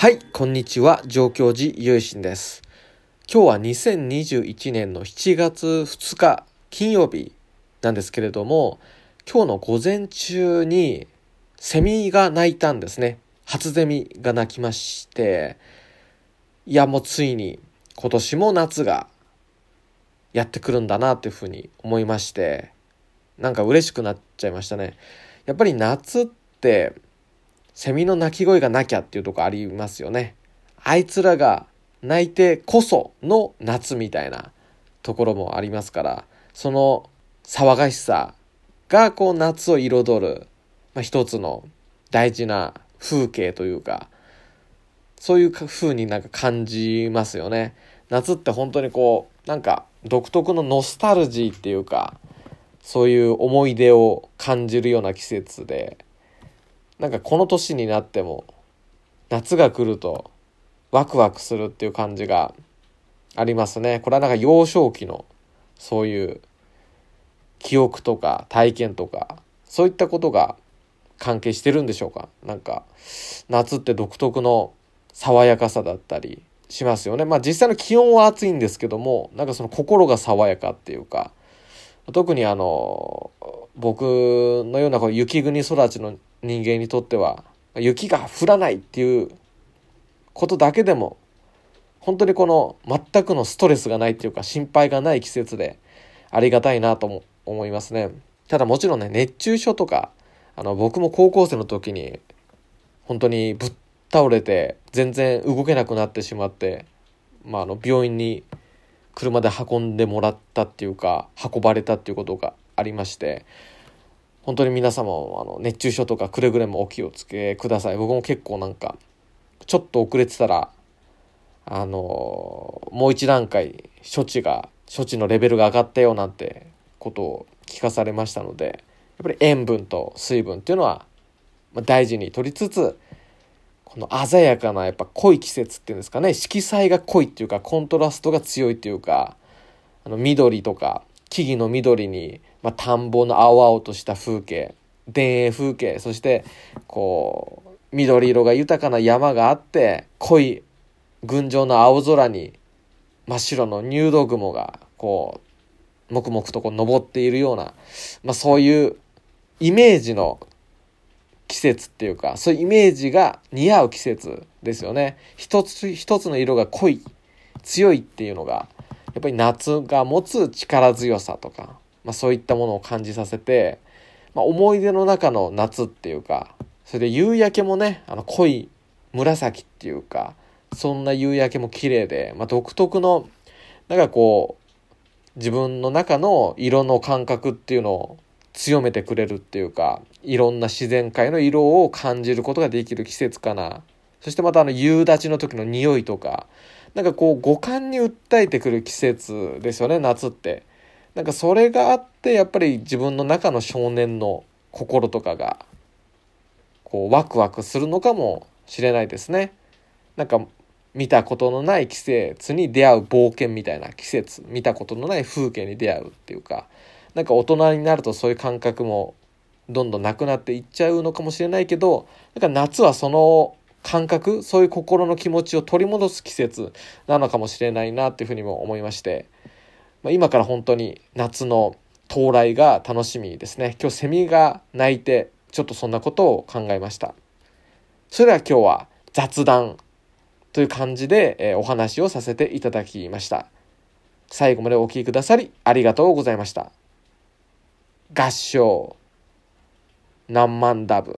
はい、こんにちは。上京寺ゆいしんです。今日は2021年の7月2日金曜日なんですけれども、今日の午前中にセミが鳴いたんですね。初ゼミが鳴きまして、いやもうついに今年も夏がやってくるんだなっていうふうに思いまして、なんか嬉しくなっちゃいましたね。やっぱり夏ってセミの鳴き声がなきゃっていうとこありますよね。あいつらが鳴いてこその夏みたいなところもありますから、その騒がしさがこう夏を彩る、まあ、一つの大事な風景というか、そういう風になんか感じますよね。夏って本当にこう、なんか独特のノスタルジーっていうか、そういう思い出を感じるような季節で、なんかこの年になっても夏が来るとワクワクするっていう感じがありますね。これはなんか幼少期のそういう記憶とか体験とかそういったことが関係してるんでしょうか？なんか夏って独特の爽やかさだったりしますよね。まあ実際の気温は暑いんですけどもなんかその心が爽やかっていうか特にあの僕のようなこう雪国育ちの人間にとっては雪が降らないっていうことだけでも本当にこの全くのストレスがないっていうか心配がない季節でありがたいなと思いますね。ただもちろんね熱中症とかあの僕も高校生の時に本当にぶっ倒れて全然動けなくなってしまって、まあ、あの病院に車で運んでもらったっていうか運ばれたっていうことがありまして本当に皆様もあの熱中症とかくれぐれもお気をつけください。僕も結構なんかちょっと遅れてたらあのもう一段階処置が処置のレベルが上がったよなんてことを聞かされましたのでやっぱり塩分と水分っていうのは大事に取りつつこの鮮やかなやっぱ濃い季節っていうんですかね。色彩が濃いっていうかコントラストが強いっていうかあの緑とか木々の緑にまあ、田んぼの青々とした風景田園風景そしてこう緑色が豊かな山があって濃い群青の青空に真っ白の入道雲がこう黙々とこう登っているような、まあ、そういうイメージの季節っていうかそういうイメージが似合う季節ですよね。一つ一つの色が濃い強いっていうのがやっぱり夏が持つ力強さとかまあ、そういったものを感じさせて、まあ、思い出の中の夏っていうかそれで夕焼けもねあの濃い紫っていうかそんな夕焼けも綺麗で、まあ、独特のなんかこう自分の中の色の感覚っていうのを強めてくれるっていうかいろんな自然界の色を感じることができる季節かな。そしてまたあの夕立の時の匂いとかなんかこう五感に訴えてくる季節ですよね夏ってなんかそれがあってやっぱり自分の中の少年の心とかがこうワクワクするのかもしれないですね。なんか見たことのない季節に出会う冒険みたいな季節見たことのない風景に出会うっていうかなんか大人になるとそういう感覚もどんどんなくなっていっちゃうのかもしれないけどなんか夏はその感覚そういう心の気持ちを取り戻す季節なのかもしれないなっていうふうにも思いましてまあ、今から本当に夏の到来が楽しみですね。今日セミが鳴いて、ちょっとそんなことを考えました。それでは今日は雑談という感じで、え、お話をさせていただきました。最後までお聴きくださりありがとうございました。合唱何万ダブ